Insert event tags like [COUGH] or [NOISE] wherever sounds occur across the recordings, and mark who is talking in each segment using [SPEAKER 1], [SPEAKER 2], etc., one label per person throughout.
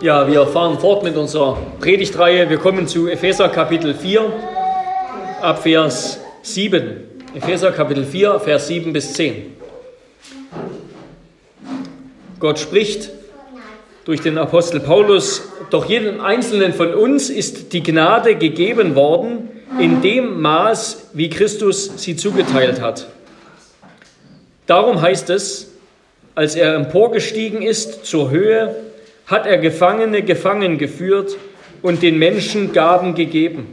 [SPEAKER 1] Ja, wir fahren fort mit unserer Predigtreihe. Wir kommen zu Epheser Kapitel 4, ab Vers 7. Epheser Kapitel 4, Vers 7 bis 10. Gott spricht durch den Apostel Paulus, doch jedem Einzelnen von uns ist die Gnade gegeben worden, in dem Maß, wie Christus sie zugeteilt hat. Darum heißt es, als er emporgestiegen ist zur Höhe, hat er Gefangene gefangen geführt und den Menschen Gaben gegeben.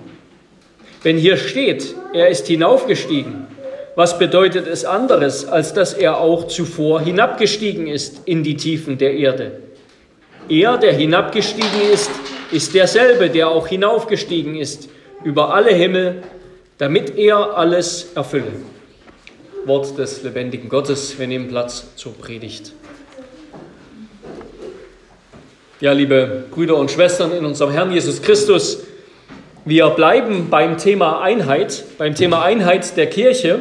[SPEAKER 1] Wenn hier steht, er ist hinaufgestiegen, was bedeutet es anderes, als dass er auch zuvor hinabgestiegen ist in die Tiefen der Erde? Er, der hinabgestiegen ist, ist derselbe, der auch hinaufgestiegen ist über alle Himmel, damit er alles erfülle. Wort des lebendigen Gottes, wir nehmen Platz zur Predigt. Ja, liebe Brüder und Schwestern in unserem Herrn Jesus Christus, wir bleiben beim Thema Einheit, beim Thema Einheit der Kirche,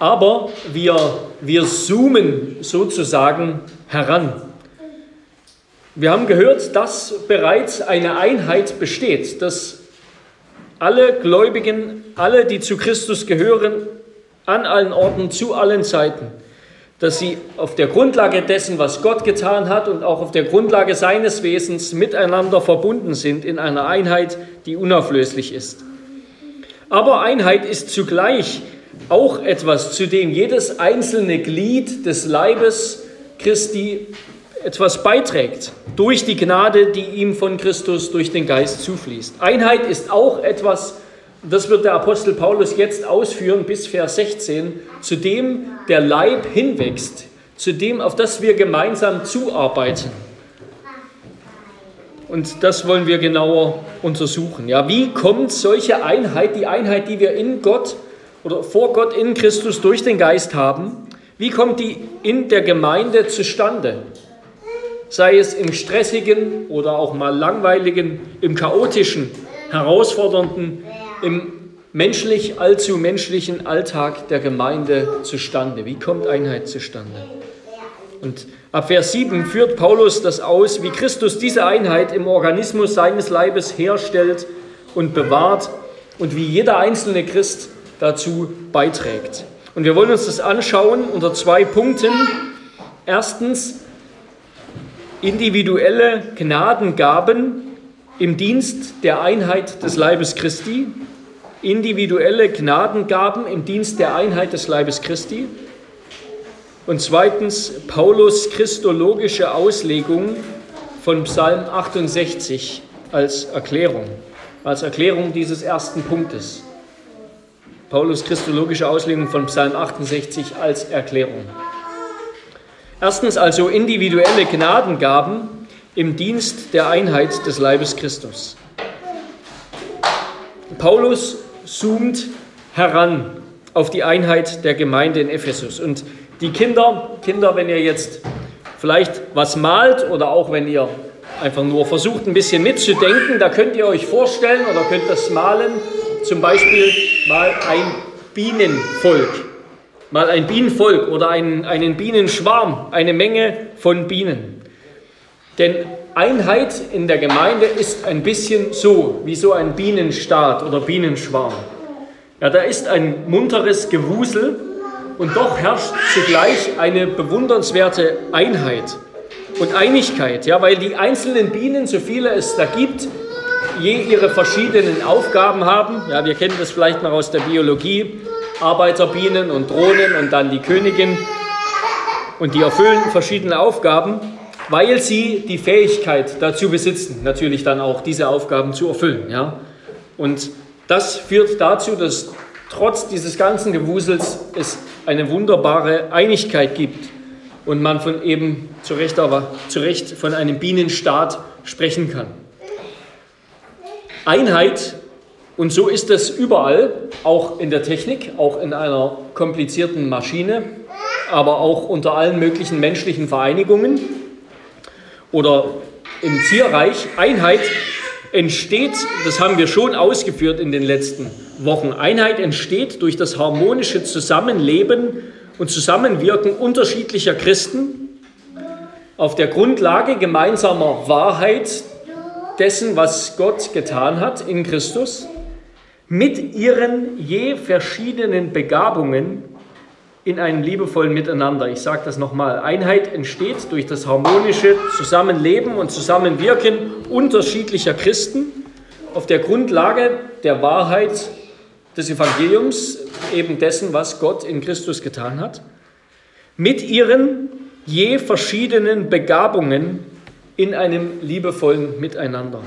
[SPEAKER 1] aber wir, wir zoomen sozusagen heran. Wir haben gehört, dass bereits eine Einheit besteht, dass alle Gläubigen, alle, die zu Christus gehören, an allen Orten, zu allen Zeiten, dass sie auf der Grundlage dessen, was Gott getan hat und auch auf der Grundlage seines Wesens miteinander verbunden sind in einer Einheit, die unauflöslich ist. Aber Einheit ist zugleich auch etwas, zu dem jedes einzelne Glied des Leibes Christi etwas beiträgt, durch die Gnade, die ihm von Christus durch den Geist zufließt. Einheit ist auch etwas, das wird der Apostel Paulus jetzt ausführen bis Vers 16, zu dem der Leib hinwächst, zu dem, auf das wir gemeinsam zuarbeiten. Und das wollen wir genauer untersuchen. Ja, wie kommt solche Einheit, die Einheit, die wir in Gott oder vor Gott in Christus durch den Geist haben, wie kommt die in der Gemeinde zustande? Sei es im stressigen oder auch mal langweiligen, im chaotischen, herausfordernden, im menschlich, allzu menschlichen Alltag der Gemeinde zustande? Wie kommt Einheit zustande? Und ab Vers 7 führt Paulus das aus, wie Christus diese Einheit im Organismus seines Leibes herstellt und bewahrt und wie jeder einzelne Christ dazu beiträgt. Und wir wollen uns das anschauen unter zwei Punkten. Erstens, individuelle Gnadengaben im Dienst der Einheit des Leibes Christi individuelle Gnadengaben im Dienst der Einheit des Leibes Christi. Und zweitens Paulus christologische Auslegung von Psalm 68 als Erklärung, als Erklärung dieses ersten Punktes. Paulus christologische Auslegung von Psalm 68 als Erklärung. Erstens also individuelle Gnadengaben im Dienst der Einheit des Leibes Christus. Paulus zoomt heran auf die Einheit der Gemeinde in Ephesus. Und die Kinder, Kinder, wenn ihr jetzt vielleicht was malt oder auch wenn ihr einfach nur versucht, ein bisschen mitzudenken, da könnt ihr euch vorstellen oder könnt das malen, zum Beispiel mal ein Bienenvolk. Mal ein Bienenvolk oder einen, einen Bienenschwarm, eine Menge von Bienen. Denn Einheit in der Gemeinde ist ein bisschen so, wie so ein Bienenstaat oder Bienenschwarm. Ja, da ist ein munteres Gewusel und doch herrscht zugleich eine bewundernswerte Einheit und Einigkeit, ja, weil die einzelnen Bienen, so viele es da gibt, je ihre verschiedenen Aufgaben haben. Ja, wir kennen das vielleicht noch aus der Biologie, Arbeiterbienen und Drohnen und dann die Königin und die erfüllen verschiedene Aufgaben weil sie die Fähigkeit dazu besitzen, natürlich dann auch diese Aufgaben zu erfüllen. Ja? Und das führt dazu, dass trotz dieses ganzen Gewusels es eine wunderbare Einigkeit gibt und man von eben zu Recht, aber zu Recht von einem Bienenstaat sprechen kann. Einheit, und so ist es überall, auch in der Technik, auch in einer komplizierten Maschine, aber auch unter allen möglichen menschlichen Vereinigungen oder im Tierreich Einheit entsteht, das haben wir schon ausgeführt in den letzten Wochen, Einheit entsteht durch das harmonische Zusammenleben und Zusammenwirken unterschiedlicher Christen, auf der Grundlage gemeinsamer Wahrheit dessen, was Gott getan hat in Christus, mit ihren je verschiedenen Begabungen in einem liebevollen Miteinander. Ich sage das nochmal. Einheit entsteht durch das harmonische Zusammenleben und Zusammenwirken unterschiedlicher Christen auf der Grundlage der Wahrheit des Evangeliums, eben dessen, was Gott in Christus getan hat, mit ihren je verschiedenen Begabungen in einem liebevollen Miteinander.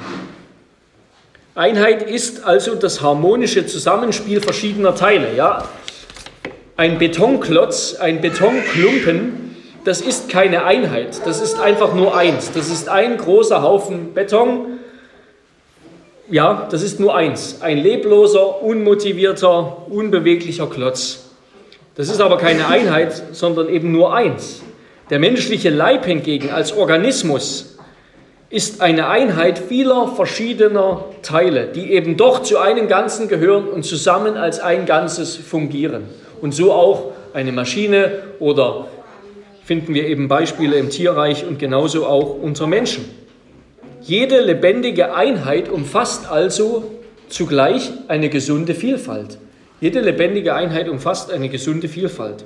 [SPEAKER 1] Einheit ist also das harmonische Zusammenspiel verschiedener Teile. Ja? Ein Betonklotz, ein Betonklumpen, das ist keine Einheit, das ist einfach nur eins. Das ist ein großer Haufen Beton. Ja, das ist nur eins. Ein lebloser, unmotivierter, unbeweglicher Klotz. Das ist aber keine Einheit, sondern eben nur eins. Der menschliche Leib hingegen als Organismus ist eine Einheit vieler verschiedener Teile, die eben doch zu einem Ganzen gehören und zusammen als ein Ganzes fungieren. Und so auch eine Maschine oder finden wir eben Beispiele im Tierreich und genauso auch unter Menschen. Jede lebendige Einheit umfasst also zugleich eine gesunde Vielfalt. Jede lebendige Einheit umfasst eine gesunde Vielfalt.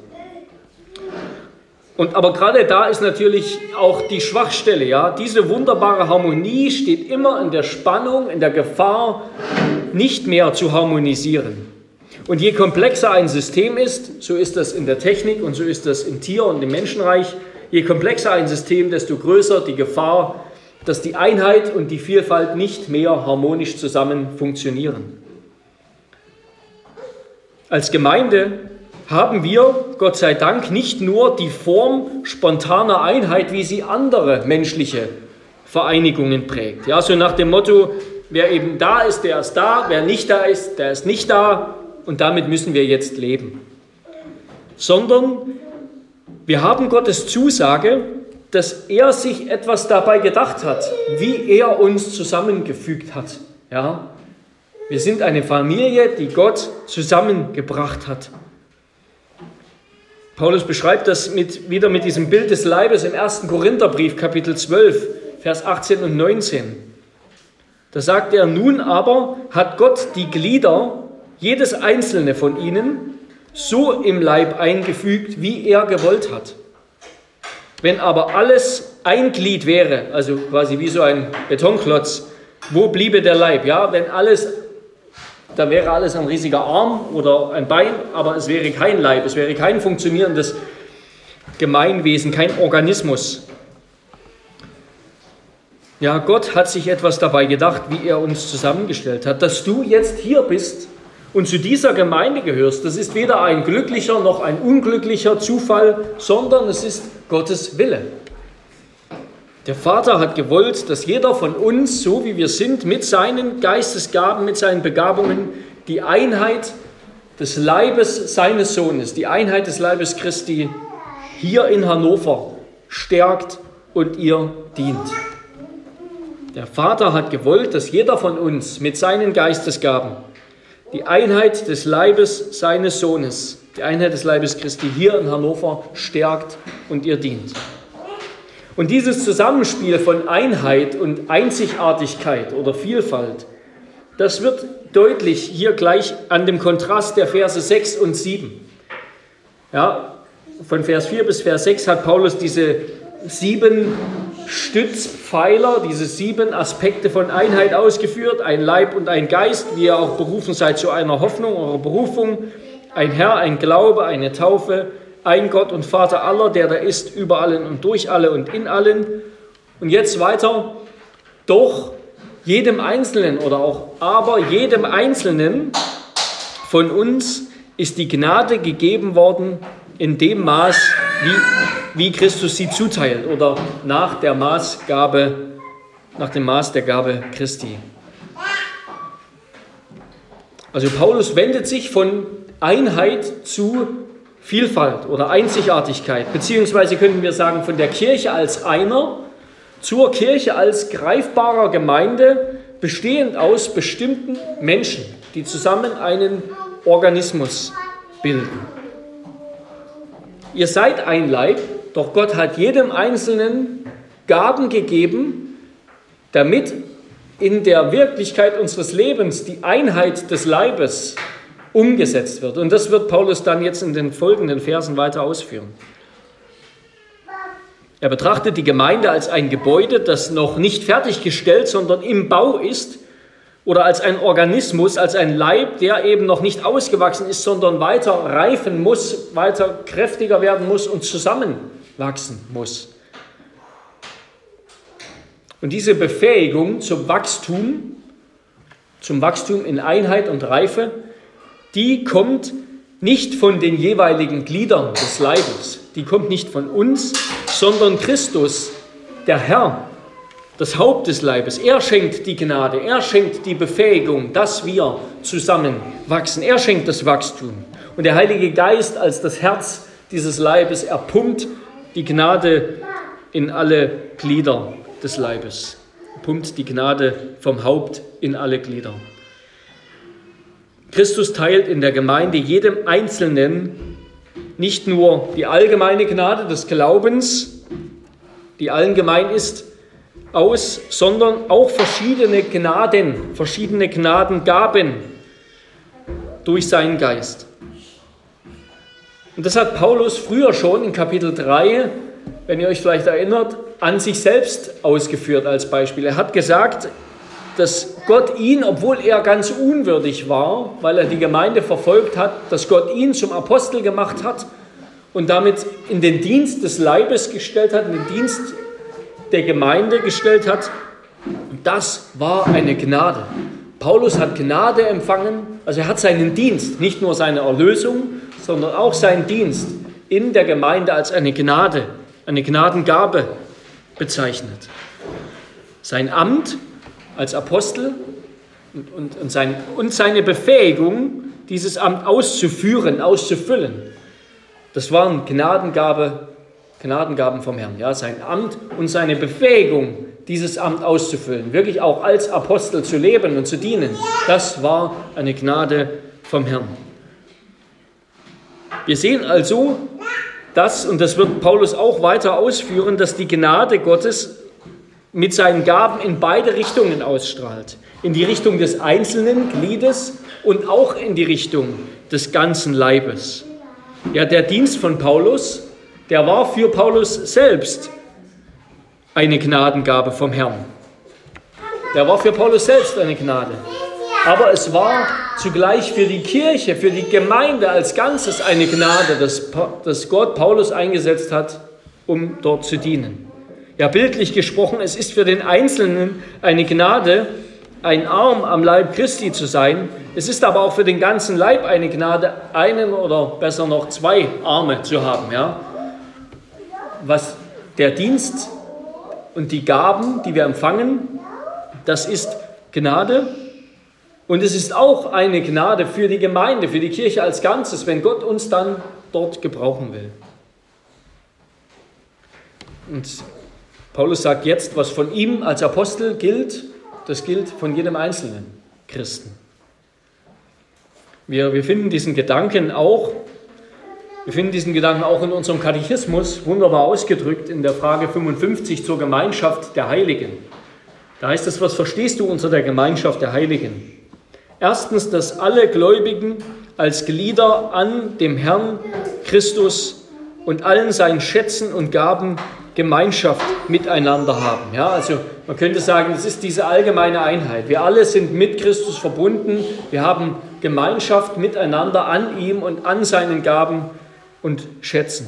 [SPEAKER 1] Und aber gerade da ist natürlich auch die Schwachstelle, ja. Diese wunderbare Harmonie steht immer in der Spannung, in der Gefahr, nicht mehr zu harmonisieren. Und je komplexer ein System ist, so ist das in der Technik und so ist das im Tier- und im Menschenreich, je komplexer ein System, desto größer die Gefahr, dass die Einheit und die Vielfalt nicht mehr harmonisch zusammen funktionieren. Als Gemeinde haben wir, Gott sei Dank, nicht nur die Form spontaner Einheit, wie sie andere menschliche Vereinigungen prägt. Ja, so nach dem Motto, wer eben da ist, der ist da, wer nicht da ist, der ist nicht da und damit müssen wir jetzt leben. Sondern wir haben Gottes Zusage, dass er sich etwas dabei gedacht hat, wie er uns zusammengefügt hat. Ja? Wir sind eine Familie, die Gott zusammengebracht hat. Paulus beschreibt das mit, wieder mit diesem Bild des Leibes im 1. Korintherbrief, Kapitel 12, Vers 18 und 19. Da sagt er, nun aber hat Gott die Glieder, jedes einzelne von ihnen, so im Leib eingefügt, wie er gewollt hat. Wenn aber alles ein Glied wäre, also quasi wie so ein Betonklotz, wo bliebe der Leib? Ja, wenn alles da wäre alles ein riesiger Arm oder ein Bein, aber es wäre kein Leib, es wäre kein funktionierendes Gemeinwesen, kein Organismus. Ja, Gott hat sich etwas dabei gedacht, wie er uns zusammengestellt hat. Dass du jetzt hier bist und zu dieser Gemeinde gehörst, das ist weder ein glücklicher noch ein unglücklicher Zufall, sondern es ist Gottes Wille. Der Vater hat gewollt, dass jeder von uns, so wie wir sind, mit seinen Geistesgaben, mit seinen Begabungen, die Einheit des Leibes seines Sohnes, die Einheit des Leibes Christi hier in Hannover stärkt und ihr dient. Der Vater hat gewollt, dass jeder von uns mit seinen Geistesgaben die Einheit des Leibes seines Sohnes, die Einheit des Leibes Christi hier in Hannover stärkt und ihr dient. Und dieses Zusammenspiel von Einheit und Einzigartigkeit oder Vielfalt, das wird deutlich hier gleich an dem Kontrast der Verse 6 und 7. Ja, von Vers 4 bis Vers 6 hat Paulus diese sieben Stützpfeiler, diese sieben Aspekte von Einheit ausgeführt. Ein Leib und ein Geist, wie ihr auch berufen seid zu einer Hoffnung, eurer Berufung. Ein Herr, ein Glaube, eine Taufe, ein Gott und Vater aller, der da ist, über allen und durch alle und in allen. Und jetzt weiter, doch jedem Einzelnen oder auch aber jedem Einzelnen von uns ist die Gnade gegeben worden in dem Maß, wie, wie Christus sie zuteilt oder nach der Maßgabe, nach dem Maß der Gabe Christi. Also Paulus wendet sich von Einheit zu Vielfalt oder Einzigartigkeit, beziehungsweise könnten wir sagen, von der Kirche als einer zur Kirche als greifbarer Gemeinde, bestehend aus bestimmten Menschen, die zusammen einen Organismus bilden. Ihr seid ein Leib, doch Gott hat jedem Einzelnen Gaben gegeben, damit in der Wirklichkeit unseres Lebens die Einheit des Leibes umgesetzt wird. Und das wird Paulus dann jetzt in den folgenden Versen weiter ausführen. Er betrachtet die Gemeinde als ein Gebäude, das noch nicht fertiggestellt, sondern im Bau ist, oder als ein Organismus, als ein Leib, der eben noch nicht ausgewachsen ist, sondern weiter reifen muss, weiter kräftiger werden muss und zusammenwachsen muss. Und diese Befähigung zum Wachstum, zum Wachstum in Einheit und Reife, die kommt nicht von den jeweiligen Gliedern des Leibes, die kommt nicht von uns, sondern Christus, der Herr, das Haupt des Leibes. Er schenkt die Gnade, er schenkt die Befähigung, dass wir zusammenwachsen. Er schenkt das Wachstum. Und der Heilige Geist als das Herz dieses Leibes, er pumpt die Gnade in alle Glieder des Leibes. Er pumpt die Gnade vom Haupt in alle Glieder. Christus teilt in der Gemeinde jedem Einzelnen nicht nur die allgemeine Gnade des Glaubens, die allen gemein ist, aus, sondern auch verschiedene Gnaden, verschiedene Gnadengaben durch seinen Geist. Und das hat Paulus früher schon in Kapitel 3, wenn ihr euch vielleicht erinnert, an sich selbst ausgeführt als Beispiel. Er hat gesagt, dass Gott ihn, obwohl er ganz unwürdig war, weil er die Gemeinde verfolgt hat, dass Gott ihn zum Apostel gemacht hat und damit in den Dienst des Leibes gestellt hat, in den Dienst der Gemeinde gestellt hat. Das war eine Gnade. Paulus hat Gnade empfangen, also er hat seinen Dienst, nicht nur seine Erlösung, sondern auch seinen Dienst in der Gemeinde als eine Gnade, eine Gnadengabe bezeichnet. Sein Amt als Apostel und, und, und, sein, und seine Befähigung, dieses Amt auszuführen, auszufüllen. Das waren Gnadengabe, Gnadengaben vom Herrn. Ja, sein Amt und seine Befähigung, dieses Amt auszufüllen, wirklich auch als Apostel zu leben und zu dienen, das war eine Gnade vom Herrn. Wir sehen also, dass, und das wird Paulus auch weiter ausführen, dass die Gnade Gottes mit seinen Gaben in beide Richtungen ausstrahlt. In die Richtung des einzelnen Gliedes und auch in die Richtung des ganzen Leibes. Ja, der Dienst von Paulus, der war für Paulus selbst eine Gnadengabe vom Herrn. Der war für Paulus selbst eine Gnade. Aber es war zugleich für die Kirche, für die Gemeinde als Ganzes eine Gnade, dass, dass Gott Paulus eingesetzt hat, um dort zu dienen. Ja, bildlich gesprochen, es ist für den Einzelnen eine Gnade, ein Arm am Leib Christi zu sein. Es ist aber auch für den ganzen Leib eine Gnade, einen oder besser noch zwei Arme zu haben. Ja? Was der Dienst und die Gaben, die wir empfangen, das ist Gnade. Und es ist auch eine Gnade für die Gemeinde, für die Kirche als Ganzes, wenn Gott uns dann dort gebrauchen will. Und Paulus sagt jetzt, was von ihm als Apostel gilt, das gilt von jedem einzelnen Christen. Wir, wir finden diesen Gedanken auch, wir finden diesen Gedanken auch in unserem Katechismus wunderbar ausgedrückt in der Frage 55 zur Gemeinschaft der Heiligen. Da heißt es, was verstehst du unter der Gemeinschaft der Heiligen? Erstens, dass alle Gläubigen als Glieder an dem Herrn Christus und allen seinen Schätzen und Gaben Gemeinschaft miteinander haben. Ja, also man könnte sagen, es ist diese allgemeine Einheit. Wir alle sind mit Christus verbunden. Wir haben Gemeinschaft miteinander an ihm und an seinen Gaben und Schätzen.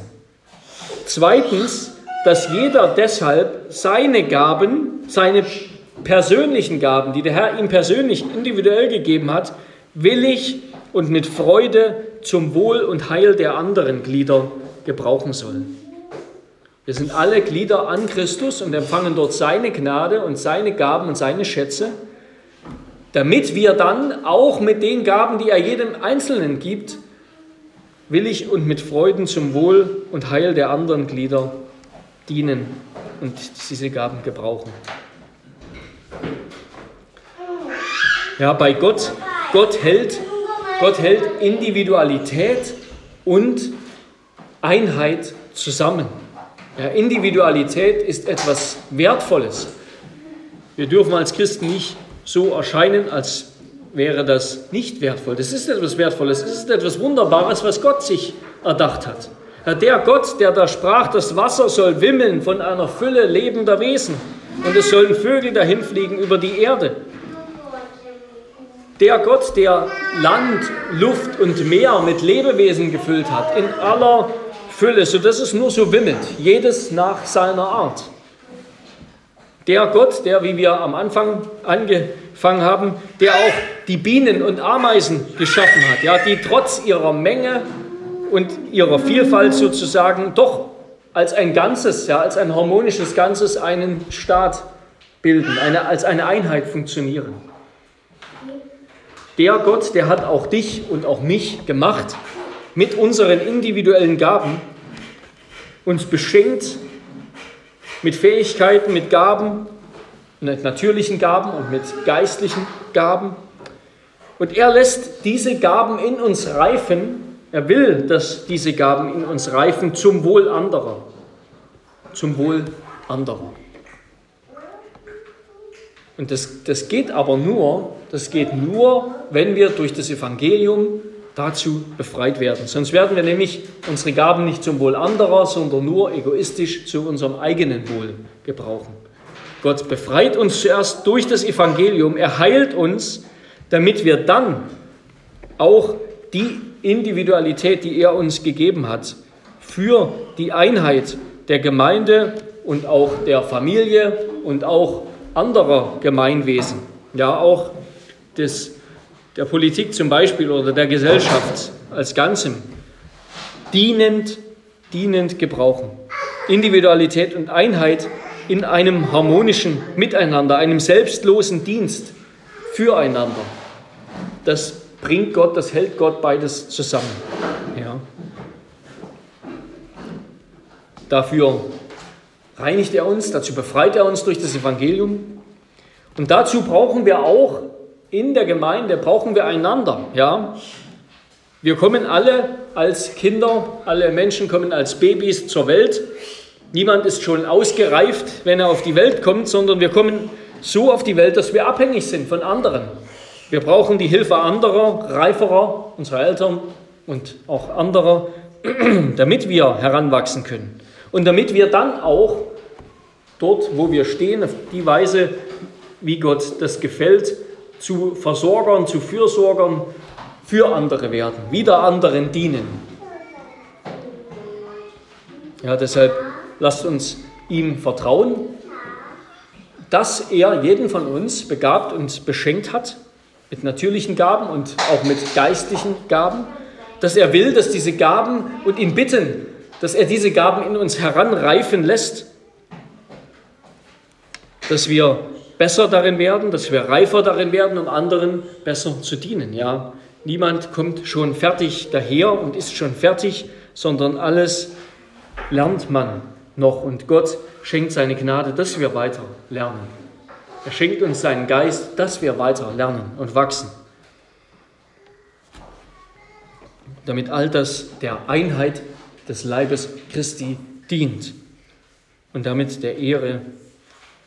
[SPEAKER 1] Zweitens, dass jeder deshalb seine Gaben, seine persönlichen Gaben, die der Herr ihm persönlich individuell gegeben hat, willig und mit Freude zum Wohl und Heil der anderen Glieder gebrauchen soll. Wir sind alle Glieder an Christus und empfangen dort seine Gnade und seine Gaben und seine Schätze, damit wir dann auch mit den Gaben, die er jedem Einzelnen gibt, willig und mit Freuden zum Wohl und Heil der anderen Glieder dienen und diese Gaben gebrauchen. Ja, bei Gott, Gott hält, Gott hält Individualität und Einheit zusammen. Ja, Individualität ist etwas Wertvolles. Wir dürfen als Christen nicht so erscheinen, als wäre das nicht wertvoll. Das ist etwas Wertvolles, es ist etwas Wunderbares, was Gott sich erdacht hat. Der Gott, der da sprach, das Wasser soll wimmeln von einer Fülle lebender Wesen und es sollen Vögel dahinfliegen über die Erde. Der Gott, der Land, Luft und Meer mit Lebewesen gefüllt hat, in aller Fülle, sodass es nur so wimmelt, jedes nach seiner Art. Der Gott, der, wie wir am Anfang angefangen haben, der auch die Bienen und Ameisen geschaffen hat, ja, die trotz ihrer Menge und ihrer Vielfalt sozusagen doch als ein Ganzes, ja, als ein harmonisches Ganzes einen Staat bilden, eine, als eine Einheit funktionieren. Der Gott, der hat auch dich und auch mich gemacht mit unseren individuellen Gaben, uns beschenkt mit Fähigkeiten, mit Gaben, mit natürlichen Gaben und mit geistlichen Gaben. Und er lässt diese Gaben in uns reifen. Er will, dass diese Gaben in uns reifen zum Wohl anderer. Zum Wohl anderer. Und das, das geht aber nur, das geht nur, wenn wir durch das Evangelium dazu befreit werden. Sonst werden wir nämlich unsere Gaben nicht zum Wohl anderer, sondern nur egoistisch zu unserem eigenen Wohl gebrauchen. Gott befreit uns zuerst durch das Evangelium, er heilt uns, damit wir dann auch die Individualität, die er uns gegeben hat, für die Einheit der Gemeinde und auch der Familie und auch anderer Gemeinwesen, ja auch des der Politik zum Beispiel oder der Gesellschaft als Ganzem dienend, dienend gebrauchen. Individualität und Einheit in einem harmonischen Miteinander, einem selbstlosen Dienst füreinander. Das bringt Gott, das hält Gott beides zusammen. Ja. Dafür reinigt er uns, dazu befreit er uns durch das Evangelium. Und dazu brauchen wir auch in der Gemeinde brauchen wir einander. Ja? Wir kommen alle als Kinder, alle Menschen kommen als Babys zur Welt. Niemand ist schon ausgereift, wenn er auf die Welt kommt, sondern wir kommen so auf die Welt, dass wir abhängig sind von anderen. Wir brauchen die Hilfe anderer, reiferer, unserer Eltern und auch anderer, [CLEARS THROAT] damit wir heranwachsen können. Und damit wir dann auch dort, wo wir stehen, auf die Weise, wie Gott das gefällt, zu Versorgern, zu Fürsorgern für andere werden, wieder anderen dienen. Ja, deshalb lasst uns ihm vertrauen, dass er jeden von uns begabt und beschenkt hat mit natürlichen Gaben und auch mit geistlichen Gaben, dass er will, dass diese Gaben und ihn bitten, dass er diese Gaben in uns heranreifen lässt, dass wir besser darin werden, dass wir reifer darin werden, um anderen besser zu dienen. Ja, niemand kommt schon fertig daher und ist schon fertig, sondern alles lernt man noch und Gott schenkt seine Gnade, dass wir weiter lernen. Er schenkt uns seinen Geist, dass wir weiter lernen und wachsen. Damit all das der Einheit des Leibes Christi dient und damit der Ehre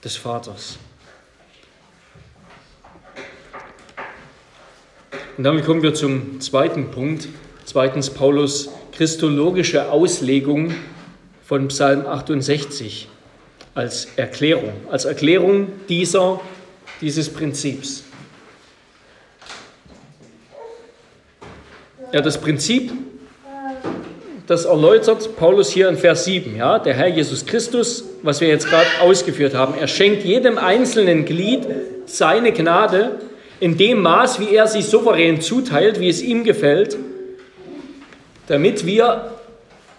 [SPEAKER 1] des Vaters. Und damit kommen wir zum zweiten Punkt. Zweitens Paulus christologische Auslegung von Psalm 68 als Erklärung, als Erklärung dieser, dieses Prinzips. Ja, das Prinzip, das erläutert Paulus hier in Vers 7. Ja, der Herr Jesus Christus, was wir jetzt gerade ausgeführt haben, er schenkt jedem einzelnen Glied seine Gnade in dem Maß, wie er sie souverän zuteilt, wie es ihm gefällt, damit wir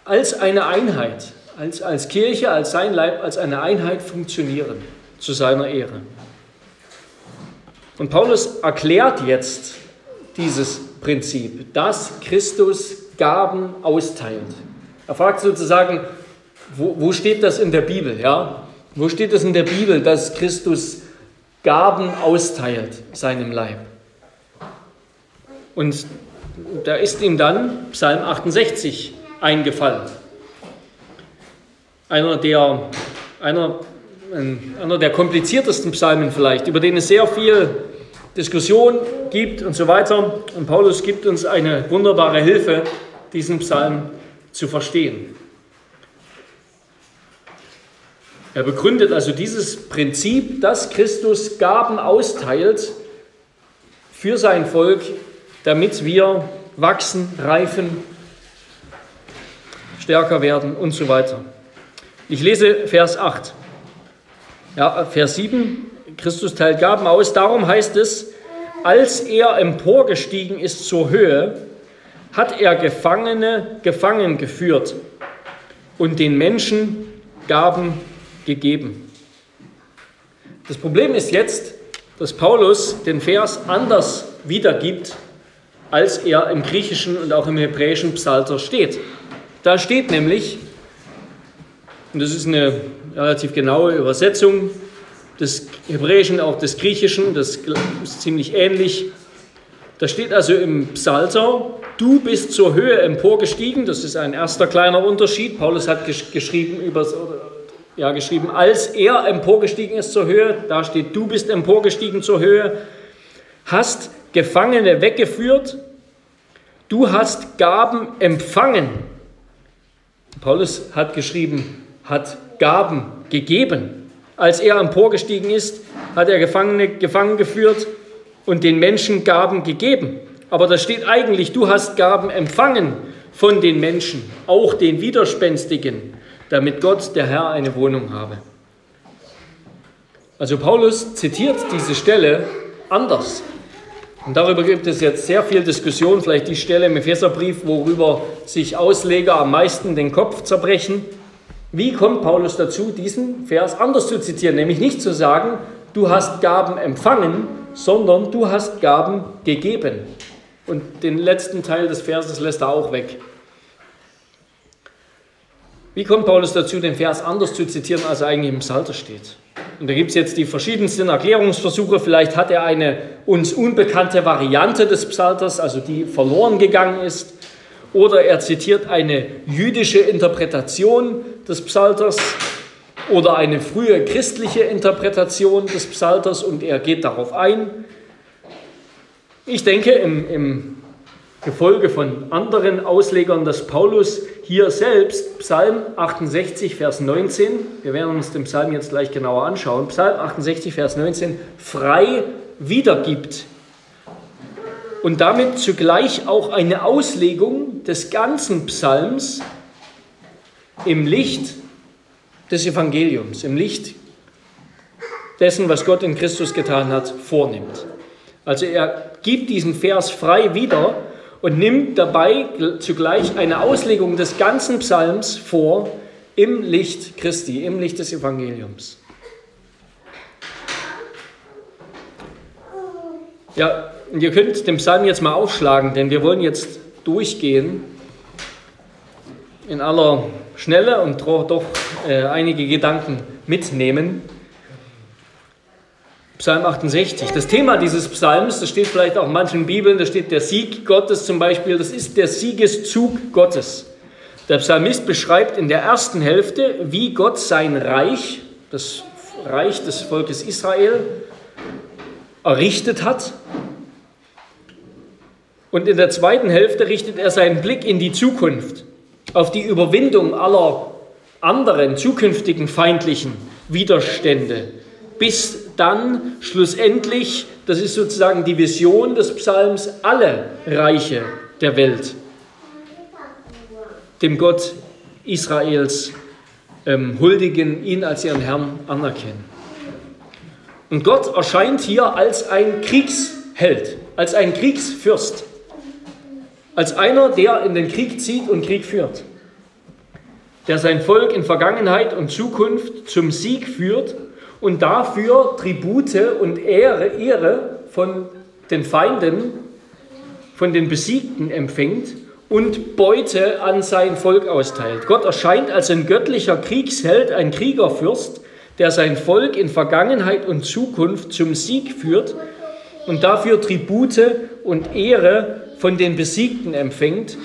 [SPEAKER 1] als eine Einheit, als, als Kirche, als sein Leib, als eine Einheit funktionieren zu seiner Ehre. Und Paulus erklärt jetzt dieses Prinzip, dass Christus Gaben austeilt. Er fragt sozusagen, wo, wo steht das in der Bibel? Ja? Wo steht das in der Bibel, dass Christus Gaben austeilt seinem Leib. Und da ist ihm dann Psalm 68 eingefallen. einer der, einer, einer der kompliziertesten Psalmen vielleicht, über den es sehr viel Diskussion gibt und so weiter. Und Paulus gibt uns eine wunderbare Hilfe, diesen Psalm zu verstehen. Er begründet also dieses Prinzip, dass Christus Gaben austeilt für sein Volk, damit wir wachsen, reifen, stärker werden und so weiter. Ich lese Vers 8. Ja, Vers 7, Christus teilt Gaben aus. Darum heißt es, als er emporgestiegen ist zur Höhe, hat er Gefangene gefangen geführt und den Menschen Gaben gegeben. Das Problem ist jetzt, dass Paulus den Vers anders wiedergibt, als er im griechischen und auch im hebräischen Psalter steht. Da steht nämlich, und das ist eine relativ genaue Übersetzung des Hebräischen, auch des Griechischen, das ist ziemlich ähnlich. Da steht also im Psalter, du bist zur Höhe emporgestiegen, das ist ein erster kleiner Unterschied. Paulus hat geschrieben, über, ja, geschrieben, als er emporgestiegen ist zur Höhe, da steht, du bist emporgestiegen zur Höhe, hast Gefangene weggeführt, du hast Gaben empfangen. Paulus hat geschrieben, hat Gaben gegeben. Als er emporgestiegen ist, hat er Gefangene gefangen geführt und den Menschen Gaben gegeben. Aber da steht eigentlich, du hast Gaben empfangen von den Menschen, auch den Widerspenstigen, damit Gott, der Herr, eine Wohnung habe. Also Paulus zitiert diese Stelle anders. Und darüber gibt es jetzt sehr viel Diskussion, vielleicht die Stelle im Epheserbrief, worüber sich Ausleger am meisten den Kopf zerbrechen. Wie kommt Paulus dazu, diesen Vers anders zu zitieren? Nämlich nicht zu sagen, du hast Gaben empfangen, sondern du hast Gaben gegeben. Und den letzten Teil des Verses lässt er auch weg. Wie kommt Paulus dazu, den Vers anders zu zitieren, als er eigentlich im Psalter steht? Und da gibt es jetzt die verschiedensten Erklärungsversuche. Vielleicht hat er eine uns unbekannte Variante des Psalters, also die verloren gegangen ist. Oder er zitiert eine jüdische Interpretation des Psalters oder eine frühe christliche Interpretation des Psalters und er geht darauf ein. Ich denke im, im Gefolge von anderen Auslegern, dass Paulus hier selbst Psalm 68, Vers 19, wir werden uns den Psalm jetzt gleich genauer anschauen, Psalm 68, Vers 19 frei wiedergibt und damit zugleich auch eine Auslegung des ganzen Psalms im Licht des Evangeliums, im Licht dessen, was Gott in Christus getan hat, vornimmt. Also er gibt diesen Vers frei wieder und nimmt dabei zugleich eine Auslegung des ganzen Psalms vor im Licht Christi, im Licht des Evangeliums. Ja, ihr könnt den Psalm jetzt mal aufschlagen, denn wir wollen jetzt durchgehen in aller Schnelle und doch äh, einige Gedanken mitnehmen. Psalm 68. Das Thema dieses Psalms, das steht vielleicht auch in manchen Bibeln, da steht der Sieg Gottes zum Beispiel, das ist der Siegeszug Gottes. Der Psalmist beschreibt in der ersten Hälfte, wie Gott sein Reich, das Reich des Volkes Israel, errichtet hat. Und in der zweiten Hälfte richtet er seinen Blick in die Zukunft, auf die Überwindung aller anderen zukünftigen feindlichen Widerstände, bis dann schlussendlich, das ist sozusagen die Vision des Psalms, alle Reiche der Welt dem Gott Israels ähm, huldigen, ihn als ihren Herrn anerkennen. Und Gott erscheint hier als ein Kriegsheld, als ein Kriegsfürst, als einer, der in den Krieg zieht und Krieg führt, der sein Volk in Vergangenheit und Zukunft zum Sieg führt und dafür Tribute und Ehre, Ehre von den Feinden, von den Besiegten empfängt und Beute an sein Volk austeilt. Gott erscheint als ein göttlicher Kriegsheld, ein Kriegerfürst, der sein Volk in Vergangenheit und Zukunft zum Sieg führt und dafür Tribute und Ehre von den Besiegten empfängt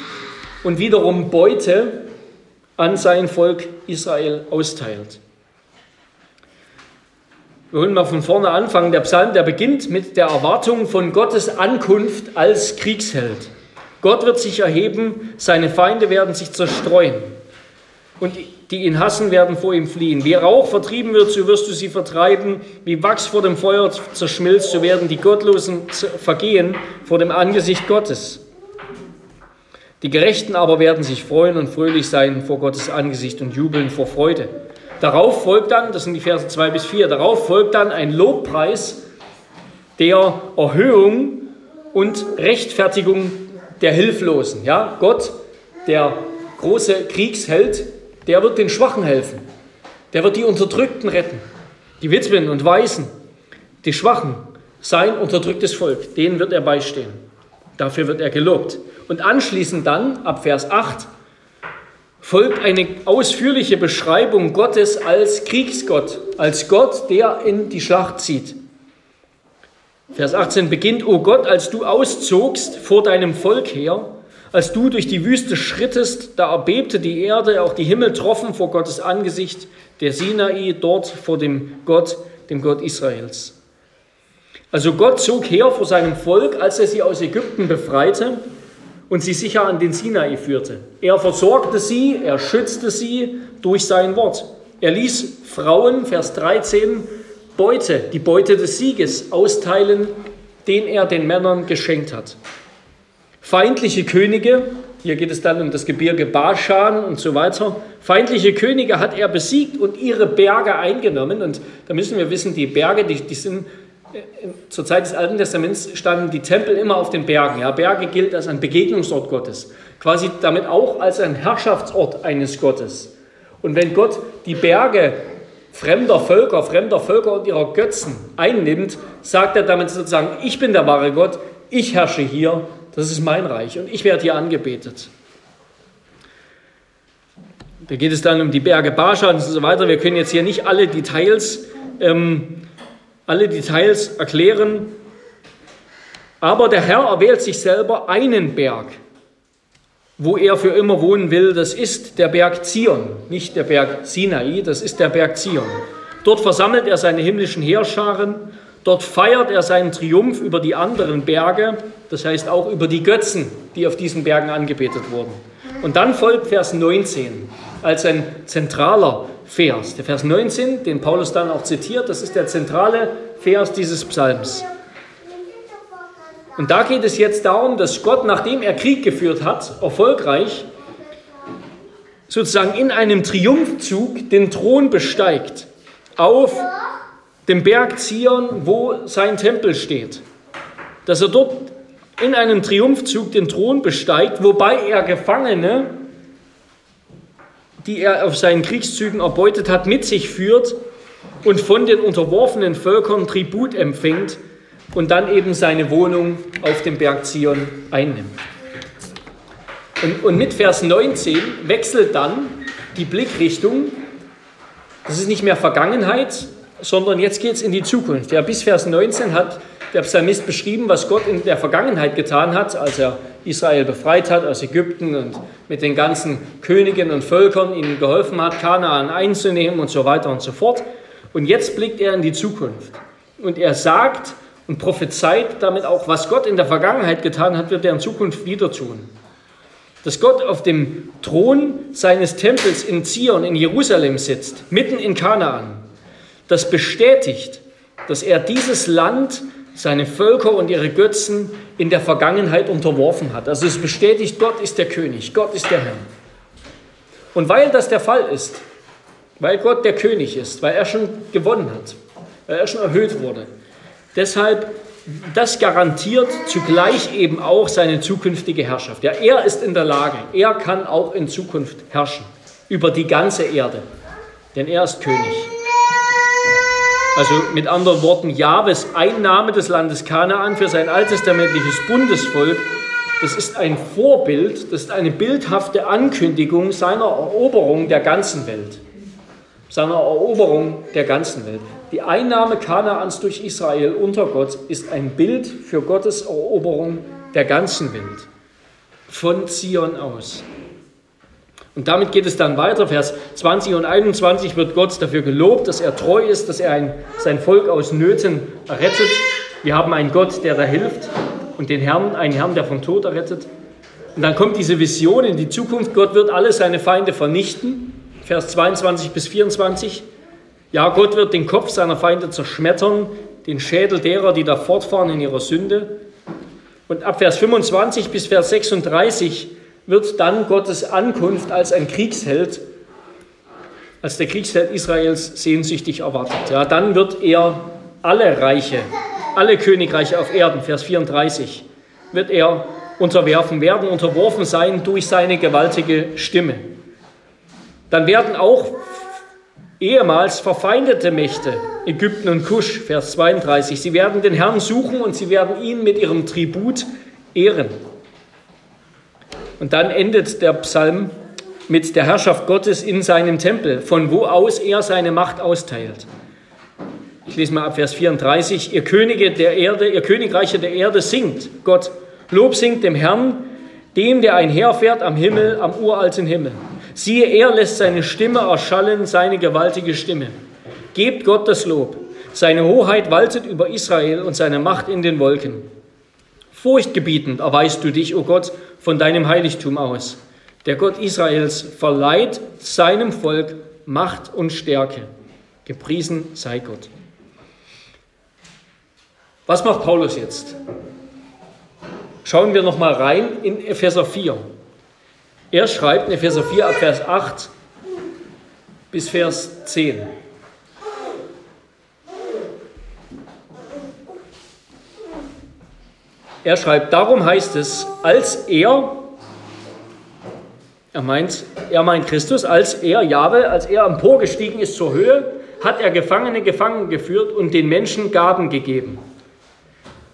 [SPEAKER 1] und wiederum Beute an sein Volk Israel austeilt. Wir wollen mal von vorne anfangen. Der Psalm, der beginnt mit der Erwartung von Gottes Ankunft als Kriegsheld. Gott wird sich erheben, seine Feinde werden sich zerstreuen. Und die ihn hassen, werden vor ihm fliehen. Wie Rauch vertrieben wird, so wirst du sie vertreiben. Wie Wachs vor dem Feuer zerschmilzt, so werden die Gottlosen vergehen vor dem Angesicht Gottes. Die Gerechten aber werden sich freuen und fröhlich sein vor Gottes Angesicht und jubeln vor Freude. Darauf folgt dann, das sind die Verse 2 bis 4, darauf folgt dann ein Lobpreis der Erhöhung und Rechtfertigung der Hilflosen. Ja, Gott, der große Kriegsheld, der wird den Schwachen helfen. Der wird die Unterdrückten retten. Die Witwen und Waisen, die Schwachen, sein unterdrücktes Volk, denen wird er beistehen. Dafür wird er gelobt. Und anschließend dann, ab Vers 8, folgt eine ausführliche Beschreibung Gottes als Kriegsgott, als Gott, der in die Schlacht zieht. Vers 18 beginnt, O Gott, als du auszogst vor deinem Volk her, als du durch die Wüste schrittest, da erbebte die Erde, auch die Himmel troffen vor Gottes Angesicht, der Sinai dort vor dem Gott, dem Gott Israels. Also Gott zog her vor seinem Volk, als er sie aus Ägypten befreite und sie sicher an den Sinai führte. Er versorgte sie, er schützte sie durch sein Wort. Er ließ Frauen, Vers 13, Beute, die Beute des Sieges austeilen, den er den Männern geschenkt hat. Feindliche Könige, hier geht es dann um das Gebirge Baschan und so weiter. Feindliche Könige hat er besiegt und ihre Berge eingenommen. Und da müssen wir wissen, die Berge, die, die sind zur Zeit des Alten Testaments standen die Tempel immer auf den Bergen. Ja, Berge gilt als ein Begegnungsort Gottes, quasi damit auch als ein Herrschaftsort eines Gottes. Und wenn Gott die Berge fremder Völker, fremder Völker und ihrer Götzen einnimmt, sagt er damit sozusagen, ich bin der wahre Gott, ich herrsche hier, das ist mein Reich und ich werde hier angebetet. Da geht es dann um die Berge Baschan und so weiter. Wir können jetzt hier nicht alle Details ähm, alle Details erklären. Aber der Herr erwählt sich selber einen Berg, wo er für immer wohnen will. Das ist der Berg Zion, nicht der Berg Sinai, das ist der Berg Zion. Dort versammelt er seine himmlischen Heerscharen. Dort feiert er seinen Triumph über die anderen Berge, das heißt auch über die Götzen, die auf diesen Bergen angebetet wurden. Und dann folgt Vers 19 als ein zentraler Vers. Der Vers 19, den Paulus dann auch zitiert, das ist der zentrale Vers dieses Psalms. Und da geht es jetzt darum, dass Gott, nachdem er Krieg geführt hat, erfolgreich, sozusagen in einem Triumphzug den Thron besteigt auf dem Berg Zion, wo sein Tempel steht. Dass er dort in einem Triumphzug den Thron besteigt, wobei er Gefangene die er auf seinen Kriegszügen erbeutet hat, mit sich führt und von den unterworfenen Völkern Tribut empfängt und dann eben seine Wohnung auf dem Berg Zion einnimmt. Und, und mit Vers 19 wechselt dann die Blickrichtung. Das ist nicht mehr Vergangenheit, sondern jetzt geht es in die Zukunft. Ja, bis Vers 19 hat der Psalmist beschrieben, was Gott in der Vergangenheit getan hat, als er Israel befreit hat aus Ägypten und mit den ganzen Königen und Völkern ihnen geholfen hat, Kanaan einzunehmen und so weiter und so fort. Und jetzt blickt er in die Zukunft. Und er sagt und prophezeit damit auch, was Gott in der Vergangenheit getan hat, wird er in Zukunft wieder tun. Dass Gott auf dem Thron seines Tempels in Zion, in Jerusalem sitzt, mitten in Kanaan, das bestätigt, dass er dieses Land seine Völker und ihre Götzen in der Vergangenheit unterworfen hat. Also es bestätigt, Gott ist der König, Gott ist der Herr. Und weil das der Fall ist, weil Gott der König ist, weil er schon gewonnen hat, weil er schon erhöht wurde, deshalb das garantiert zugleich eben auch seine zukünftige Herrschaft. Ja, er ist in der Lage, er kann auch in Zukunft herrschen über die ganze Erde, denn er ist König. Also mit anderen Worten, Jahwes Einnahme des Landes Kanaan für sein alttestamentliches Bundesvolk, das ist ein Vorbild, das ist eine bildhafte Ankündigung seiner Eroberung der ganzen Welt. Seiner Eroberung der ganzen Welt. Die Einnahme Kanaans durch Israel unter Gott ist ein Bild für Gottes Eroberung der ganzen Welt. Von Zion aus. Und damit geht es dann weiter. Vers 20 und 21 wird Gott dafür gelobt, dass er treu ist, dass er ein, sein Volk aus Nöten errettet. Wir haben einen Gott, der da hilft und den Herrn, einen Herrn, der vom Tod errettet. Und dann kommt diese Vision in die Zukunft. Gott wird alle seine Feinde vernichten. Vers 22 bis 24. Ja, Gott wird den Kopf seiner Feinde zerschmettern, den Schädel derer, die da fortfahren in ihrer Sünde. Und ab Vers 25 bis Vers 36 wird dann Gottes Ankunft als ein Kriegsheld, als der Kriegsheld Israels sehnsüchtig erwartet. Ja, dann wird er alle Reiche, alle Königreiche auf Erden, Vers 34, wird er unterwerfen, werden unterworfen sein durch seine gewaltige Stimme. Dann werden auch ehemals verfeindete Mächte, Ägypten und Kusch, Vers 32, sie werden den Herrn suchen und sie werden ihn mit ihrem Tribut ehren. Und dann endet der Psalm mit der Herrschaft Gottes in seinem Tempel, von wo aus er seine Macht austeilt. Ich lese mal ab Vers 34. Ihr Könige der Erde, ihr Königreiche der Erde singt Gott. Lob singt dem Herrn, dem, der einherfährt am Himmel, am uralten Himmel. Siehe, er lässt seine Stimme erschallen, seine gewaltige Stimme. Gebt Gott das Lob. Seine Hoheit waltet über Israel und seine Macht in den Wolken. Furchtgebietend erweist du dich, o oh Gott, von deinem Heiligtum aus. Der Gott Israels verleiht seinem Volk Macht und Stärke. Gepriesen sei Gott. Was macht Paulus jetzt? Schauen wir noch mal rein in Epheser 4. Er schreibt in Epheser 4 ab Vers 8 bis Vers 10. Er schreibt, darum heißt es, als er, er meint, er meint Christus, als er, Jahwe, als er emporgestiegen ist zur Höhe, hat er Gefangene gefangen geführt und den Menschen Gaben gegeben.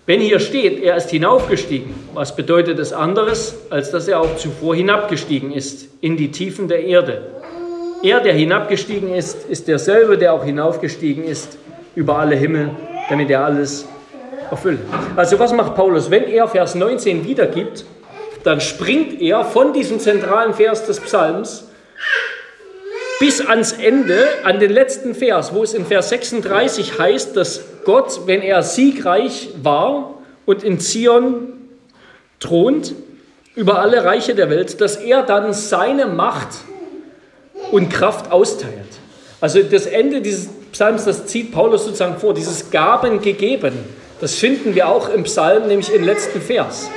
[SPEAKER 1] Wenn hier steht, er ist hinaufgestiegen, was bedeutet es anderes, als dass er auch zuvor hinabgestiegen ist in die Tiefen der Erde? Er, der hinabgestiegen ist, ist derselbe, der auch hinaufgestiegen ist über alle Himmel, damit er alles erfüllen. Also was macht Paulus? Wenn er Vers 19 wiedergibt, dann springt er von diesem zentralen Vers des Psalms bis ans Ende, an den letzten Vers, wo es in Vers 36 heißt, dass Gott, wenn er siegreich war und in Zion thront, über alle Reiche der Welt, dass er dann seine Macht und Kraft austeilt. Also das Ende dieses Psalms, das zieht Paulus sozusagen vor, dieses Gaben gegeben. Das finden wir auch im Psalm, nämlich im letzten Vers,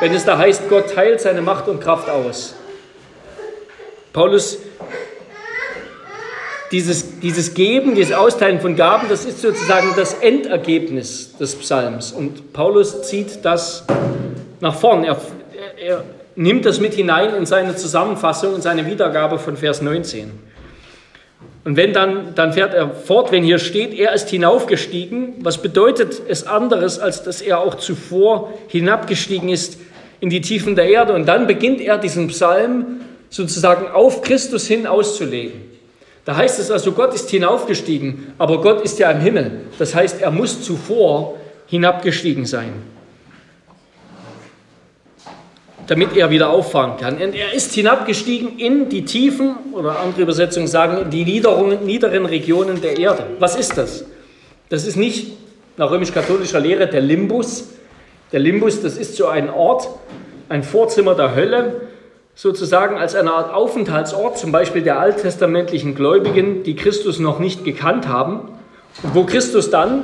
[SPEAKER 1] wenn es da heißt, Gott teilt seine Macht und Kraft aus. Paulus, dieses, dieses Geben, dieses Austeilen von Gaben, das ist sozusagen das Endergebnis des Psalms. Und Paulus zieht das nach vorn. Er, er, er nimmt das mit hinein in seine Zusammenfassung, in seine Wiedergabe von Vers 19. Und wenn dann, dann fährt er fort, wenn hier steht, er ist hinaufgestiegen, was bedeutet es anderes, als dass er auch zuvor hinabgestiegen ist in die Tiefen der Erde. Und dann beginnt er diesen Psalm sozusagen auf Christus hin auszulegen. Da heißt es also, Gott ist hinaufgestiegen, aber Gott ist ja im Himmel. Das heißt, er muss zuvor hinabgestiegen sein damit er wieder auffahren kann. Und er ist hinabgestiegen in die Tiefen, oder andere Übersetzungen sagen, in die niederen Regionen der Erde. Was ist das? Das ist nicht nach römisch-katholischer Lehre der Limbus. Der Limbus, das ist so ein Ort, ein Vorzimmer der Hölle, sozusagen als eine Art Aufenthaltsort, zum Beispiel der alttestamentlichen Gläubigen, die Christus noch nicht gekannt haben, wo Christus dann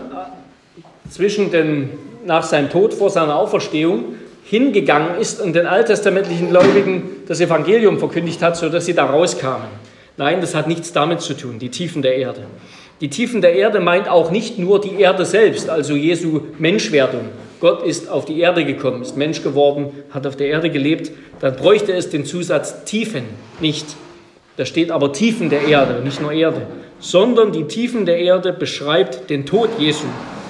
[SPEAKER 1] zwischen den, nach seinem Tod vor seiner Auferstehung hingegangen ist und den alttestamentlichen Gläubigen das Evangelium verkündigt hat, sodass sie da rauskamen. Nein, das hat nichts damit zu tun, die Tiefen der Erde. Die Tiefen der Erde meint auch nicht nur die Erde selbst, also Jesu Menschwerdung. Gott ist auf die Erde gekommen, ist Mensch geworden, hat auf der Erde gelebt. Dann bräuchte es den Zusatz Tiefen nicht. Da steht aber Tiefen der Erde, nicht nur Erde, sondern die Tiefen der Erde beschreibt den Tod Jesu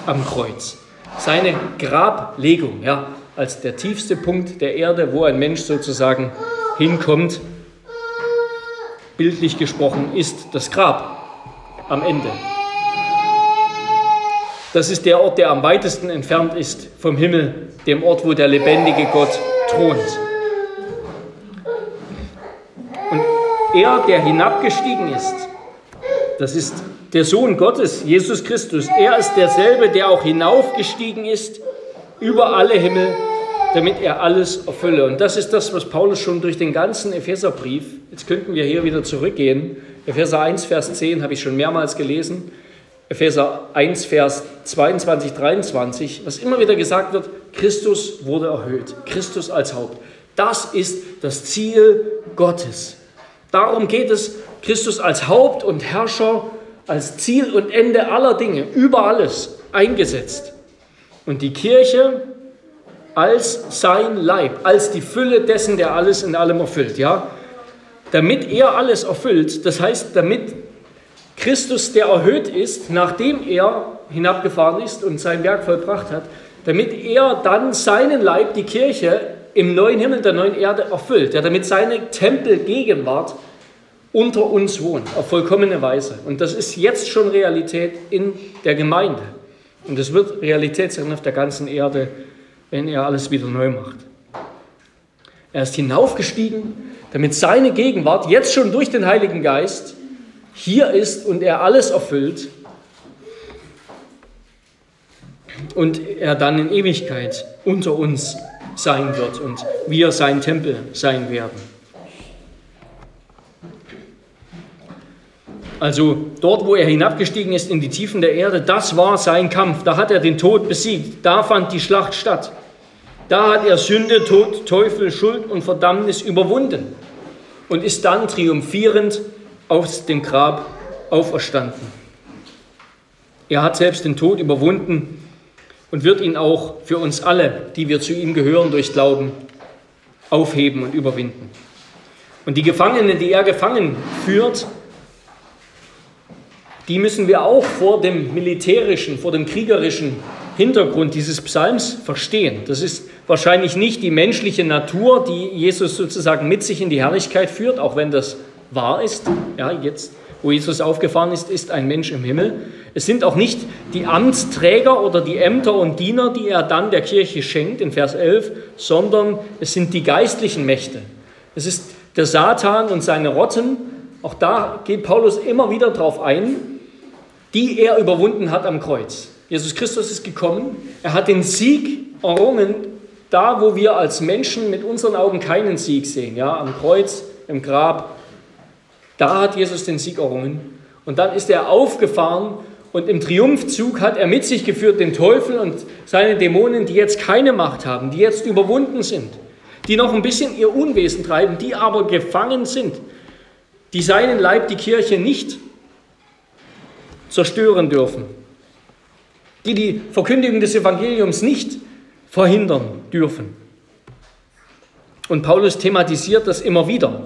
[SPEAKER 1] am Kreuz. Seine Grablegung, ja, als der tiefste Punkt der Erde, wo ein Mensch sozusagen hinkommt. Bildlich gesprochen ist das Grab am Ende. Das ist der Ort, der am weitesten entfernt ist vom Himmel, dem Ort, wo der lebendige Gott thront. Und er, der hinabgestiegen ist, das ist der Sohn Gottes, Jesus Christus. Er ist derselbe, der auch hinaufgestiegen ist über alle Himmel, damit er alles erfülle. Und das ist das, was Paulus schon durch den ganzen Epheserbrief, jetzt könnten wir hier wieder zurückgehen, Epheser 1, Vers 10 habe ich schon mehrmals gelesen, Epheser 1, Vers 22, 23, was immer wieder gesagt wird, Christus wurde erhöht, Christus als Haupt. Das ist das Ziel Gottes. Darum geht es, Christus als Haupt und Herrscher, als Ziel und Ende aller Dinge, über alles eingesetzt. Und die Kirche als sein Leib, als die Fülle dessen, der alles in allem erfüllt. Ja? Damit er alles erfüllt, das heißt, damit Christus, der erhöht ist, nachdem er hinabgefahren ist und sein Werk vollbracht hat, damit er dann seinen Leib, die Kirche, im neuen Himmel, der neuen Erde erfüllt, ja, damit seine Tempelgegenwart unter uns wohnt, auf vollkommene Weise. Und das ist jetzt schon Realität in der Gemeinde. Und es wird Realität sein auf der ganzen Erde, wenn er alles wieder neu macht. Er ist hinaufgestiegen, damit seine Gegenwart jetzt schon durch den Heiligen Geist hier ist und er alles erfüllt und er dann in Ewigkeit unter uns sein wird und wir sein Tempel sein werden. Also dort, wo er hinabgestiegen ist in die Tiefen der Erde, das war sein Kampf. Da hat er den Tod besiegt. Da fand die Schlacht statt. Da hat er Sünde, Tod, Teufel, Schuld und Verdammnis überwunden und ist dann triumphierend aus dem Grab auferstanden. Er hat selbst den Tod überwunden und wird ihn auch für uns alle, die wir zu ihm gehören durch Glauben, aufheben und überwinden. Und die Gefangenen, die er gefangen führt, die müssen wir auch vor dem militärischen, vor dem kriegerischen Hintergrund dieses Psalms verstehen. Das ist wahrscheinlich nicht die menschliche Natur, die Jesus sozusagen mit sich in die Herrlichkeit führt, auch wenn das wahr ist. Ja, jetzt, wo Jesus aufgefahren ist, ist ein Mensch im Himmel. Es sind auch nicht die Amtsträger oder die Ämter und Diener, die er dann der Kirche schenkt, in Vers 11, sondern es sind die geistlichen Mächte. Es ist der Satan und seine Rotten. Auch da geht Paulus immer wieder drauf ein die er überwunden hat am Kreuz. Jesus Christus ist gekommen, er hat den Sieg errungen, da wo wir als Menschen mit unseren Augen keinen Sieg sehen, ja, am Kreuz, im Grab, da hat Jesus den Sieg errungen. Und dann ist er aufgefahren und im Triumphzug hat er mit sich geführt den Teufel und seine Dämonen, die jetzt keine Macht haben, die jetzt überwunden sind, die noch ein bisschen ihr Unwesen treiben, die aber gefangen sind, die seinen Leib, die Kirche nicht zerstören dürfen, die die Verkündigung des Evangeliums nicht verhindern dürfen. Und Paulus thematisiert das immer wieder.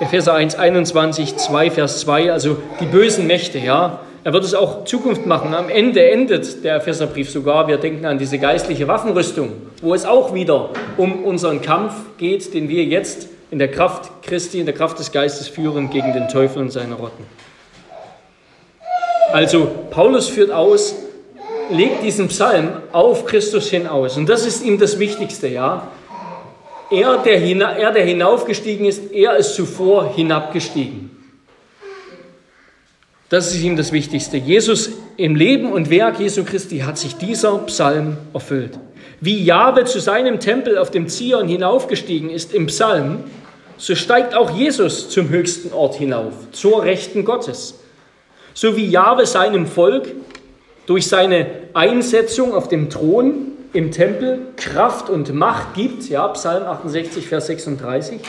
[SPEAKER 1] Epheser 1, 21, 2, Vers 2, also die bösen Mächte, ja. Er wird es auch Zukunft machen. Am Ende endet der Epheserbrief sogar. Wir denken an diese geistliche Waffenrüstung, wo es auch wieder um unseren Kampf geht, den wir jetzt in der Kraft Christi, in der Kraft des Geistes führen gegen den Teufel und seine Rotten. Also Paulus führt aus, legt diesen Psalm auf Christus hin aus. Und das ist ihm das Wichtigste, ja. Er der, er, der hinaufgestiegen ist, er ist zuvor hinabgestiegen. Das ist ihm das Wichtigste. Jesus im Leben und Werk Jesu Christi hat sich dieser Psalm erfüllt. Wie Jahwe zu seinem Tempel auf dem Zion hinaufgestiegen ist im Psalm, so steigt auch Jesus zum höchsten Ort hinauf, zur Rechten Gottes. So wie Jahwe seinem Volk durch seine Einsetzung auf dem Thron im Tempel Kraft und Macht gibt, ja, Psalm 68, Vers 36,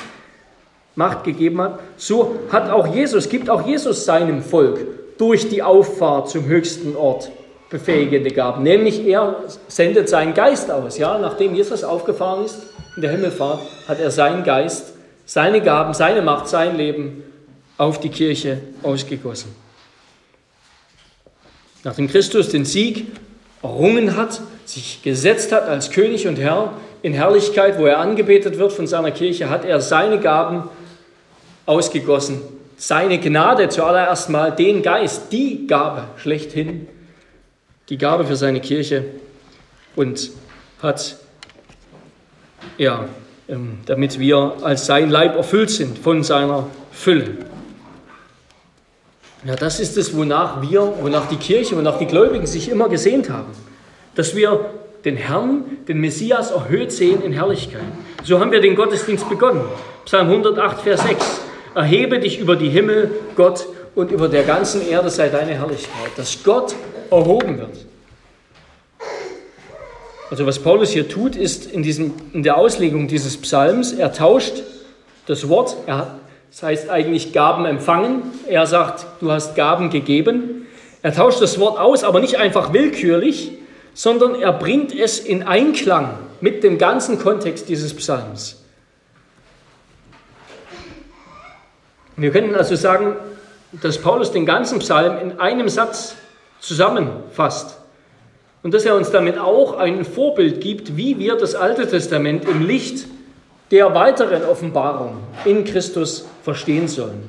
[SPEAKER 1] Macht gegeben hat, so hat auch Jesus, gibt auch Jesus seinem Volk durch die Auffahrt zum höchsten Ort befähigende Gaben. Nämlich er sendet seinen Geist aus. Ja? Nachdem Jesus aufgefahren ist in der Himmelfahrt, hat er seinen Geist, seine Gaben, seine Macht, sein Leben auf die Kirche ausgegossen. Nachdem Christus den Sieg errungen hat, sich gesetzt hat als König und Herr in Herrlichkeit, wo er angebetet wird von seiner Kirche, hat er seine Gaben ausgegossen. Seine Gnade zuallererst mal, den Geist, die Gabe schlechthin, die Gabe für seine Kirche und hat, ja, ähm, damit wir als sein Leib erfüllt sind von seiner Fülle. Ja, das ist es, wonach wir, wonach die Kirche, wonach die Gläubigen sich immer gesehnt haben. Dass wir den Herrn, den Messias erhöht sehen in Herrlichkeit. So haben wir den Gottesdienst begonnen. Psalm 108, Vers 6. Erhebe dich über die Himmel, Gott, und über der ganzen Erde sei deine Herrlichkeit. Dass Gott erhoben wird. Also was Paulus hier tut, ist in, diesem, in der Auslegung dieses Psalms, er tauscht das Wort, er, das heißt eigentlich Gaben empfangen, er sagt, du hast Gaben gegeben. Er tauscht das Wort aus, aber nicht einfach willkürlich, sondern er bringt es in Einklang mit dem ganzen Kontext dieses Psalms. Wir können also sagen, dass Paulus den ganzen Psalm in einem Satz zusammenfasst und dass er uns damit auch ein Vorbild gibt, wie wir das Alte Testament im Licht der weiteren Offenbarung in Christus verstehen sollen.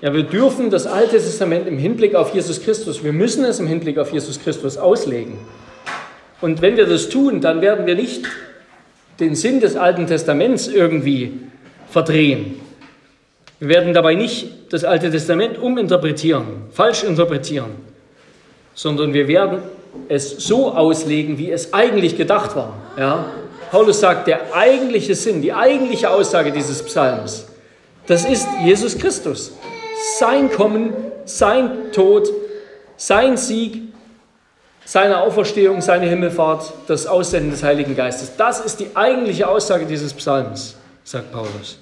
[SPEAKER 1] Ja, wir dürfen das Alte Testament im Hinblick auf Jesus Christus, wir müssen es im Hinblick auf Jesus Christus auslegen. Und wenn wir das tun, dann werden wir nicht den Sinn des Alten Testaments irgendwie verdrehen. Wir werden dabei nicht das Alte Testament uminterpretieren, falsch interpretieren, sondern wir werden es so auslegen, wie es eigentlich gedacht war. Ja? Paulus sagt, der eigentliche Sinn, die eigentliche Aussage dieses Psalms, das ist Jesus Christus sein Kommen, sein Tod, sein Sieg, seine Auferstehung, seine Himmelfahrt, das Aussenden des Heiligen Geistes. Das ist die eigentliche Aussage dieses Psalms, sagt Paulus.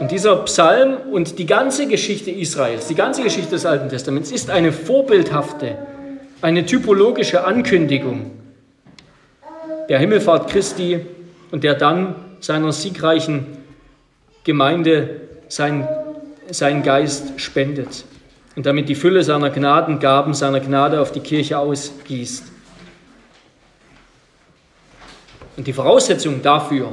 [SPEAKER 1] Und dieser Psalm und die ganze Geschichte Israels, die ganze Geschichte des Alten Testaments ist eine vorbildhafte, eine typologische Ankündigung der Himmelfahrt Christi und der dann seiner siegreichen Gemeinde sein seinen Geist spendet und damit die Fülle seiner Gnadengaben, seiner Gnade auf die Kirche ausgießt. Und die Voraussetzung dafür,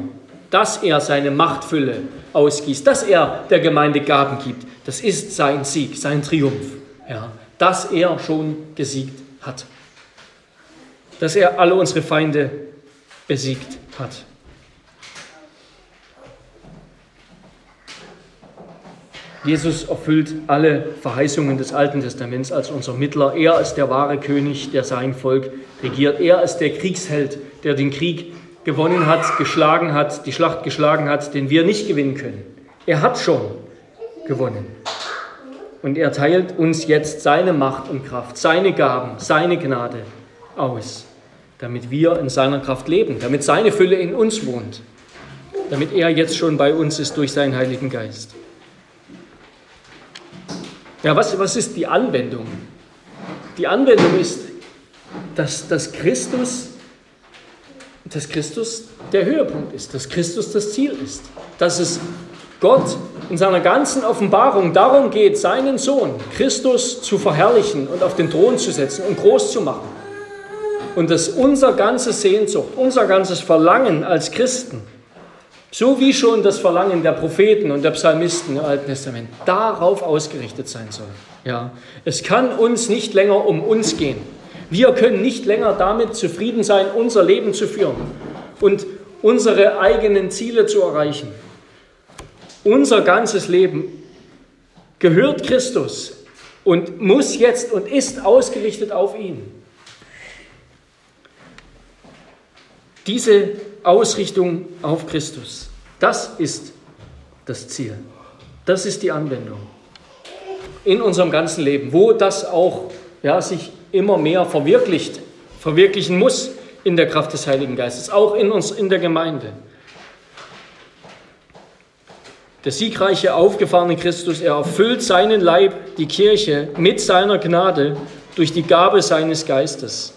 [SPEAKER 1] dass er seine Machtfülle ausgießt, dass er der Gemeinde Gaben gibt, das ist sein Sieg, sein Triumph, ja, dass er schon gesiegt hat, dass er alle unsere Feinde besiegt hat. Jesus erfüllt alle Verheißungen des Alten Testaments als unser Mittler. Er ist der wahre König, der sein Volk regiert. Er ist der Kriegsheld, der den Krieg gewonnen hat, geschlagen hat, die Schlacht geschlagen hat, den wir nicht gewinnen können. Er hat schon gewonnen. Und er teilt uns jetzt seine Macht und Kraft, seine Gaben, seine Gnade aus, damit wir in seiner Kraft leben, damit seine Fülle in uns wohnt, damit er jetzt schon bei uns ist durch seinen Heiligen Geist. Ja, was, was ist die Anwendung? Die Anwendung ist, dass, dass, Christus, dass Christus der Höhepunkt ist, dass Christus das Ziel ist, dass es Gott in seiner ganzen Offenbarung darum geht, seinen Sohn Christus zu verherrlichen und auf den Thron zu setzen und groß zu machen. Und dass unser ganzes Sehnsucht, unser ganzes Verlangen als Christen so wie schon das Verlangen der Propheten und der Psalmisten im Alten Testament darauf ausgerichtet sein soll. Ja, es kann uns nicht länger um uns gehen. Wir können nicht länger damit zufrieden sein, unser Leben zu führen und unsere eigenen Ziele zu erreichen. Unser ganzes Leben gehört Christus und muss jetzt und ist ausgerichtet auf ihn. Diese Ausrichtung auf Christus. Das ist das Ziel. Das ist die Anwendung in unserem ganzen Leben, wo das auch ja, sich immer mehr verwirklicht, verwirklichen muss in der Kraft des Heiligen Geistes, auch in uns in der Gemeinde. Der siegreiche, aufgefahrene Christus, er erfüllt seinen Leib, die Kirche, mit seiner Gnade durch die Gabe seines Geistes.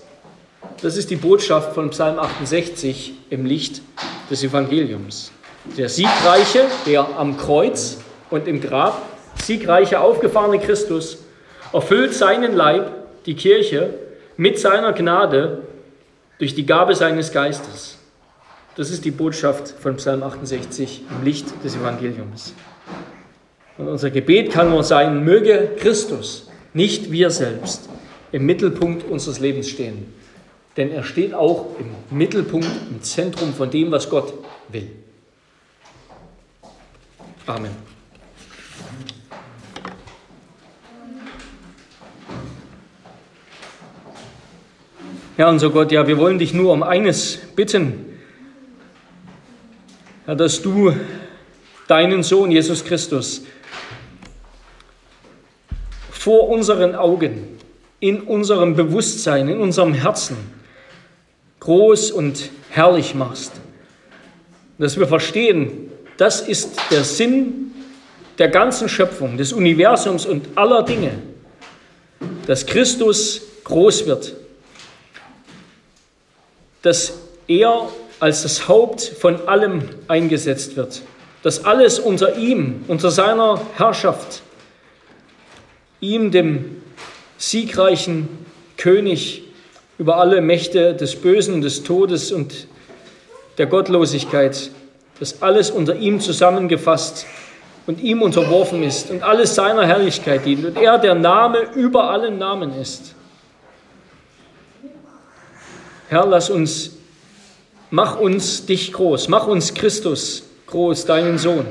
[SPEAKER 1] Das ist die Botschaft von Psalm 68 im Licht des Evangeliums. Der siegreiche, der am Kreuz und im Grab, siegreiche, aufgefahrene Christus, erfüllt seinen Leib, die Kirche, mit seiner Gnade durch die Gabe seines Geistes. Das ist die Botschaft von Psalm 68 im Licht des Evangeliums. Und unser Gebet kann nur sein, möge Christus, nicht wir selbst, im Mittelpunkt unseres Lebens stehen denn er steht auch im Mittelpunkt, im Zentrum von dem, was Gott will. Amen. Ja, unser Gott, ja, wir wollen dich nur um eines bitten, ja, dass du deinen Sohn Jesus Christus vor unseren Augen, in unserem Bewusstsein, in unserem Herzen, groß und herrlich machst. Dass wir verstehen, das ist der Sinn der ganzen Schöpfung, des Universums und aller Dinge, dass Christus groß wird, dass er als das Haupt von allem eingesetzt wird, dass alles unter ihm, unter seiner Herrschaft, ihm, dem siegreichen König über alle Mächte des Bösen des Todes und der Gottlosigkeit, dass alles unter ihm zusammengefasst und ihm unterworfen ist und alles seiner Herrlichkeit dient und er der Name über allen Namen ist. Herr, lass uns, mach uns dich groß, mach uns Christus groß, deinen Sohn.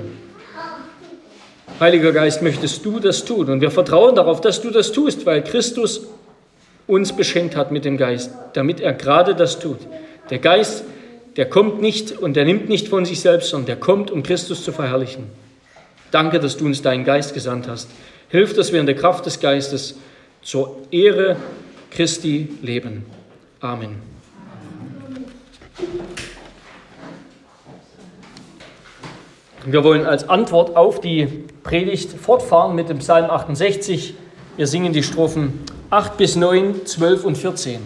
[SPEAKER 1] Heiliger Geist, möchtest du das tun? Und wir vertrauen darauf, dass du das tust, weil Christus uns beschenkt hat mit dem Geist, damit er gerade das tut. Der Geist, der kommt nicht und der nimmt nicht von sich selbst, sondern der kommt, um Christus zu verherrlichen. Danke, dass du uns deinen Geist gesandt hast. Hilf, dass wir in der Kraft des Geistes zur Ehre Christi leben. Amen. Wir wollen als Antwort auf die Predigt fortfahren mit dem Psalm 68. Wir singen die Strophen 8 bis 9, 12 und 14.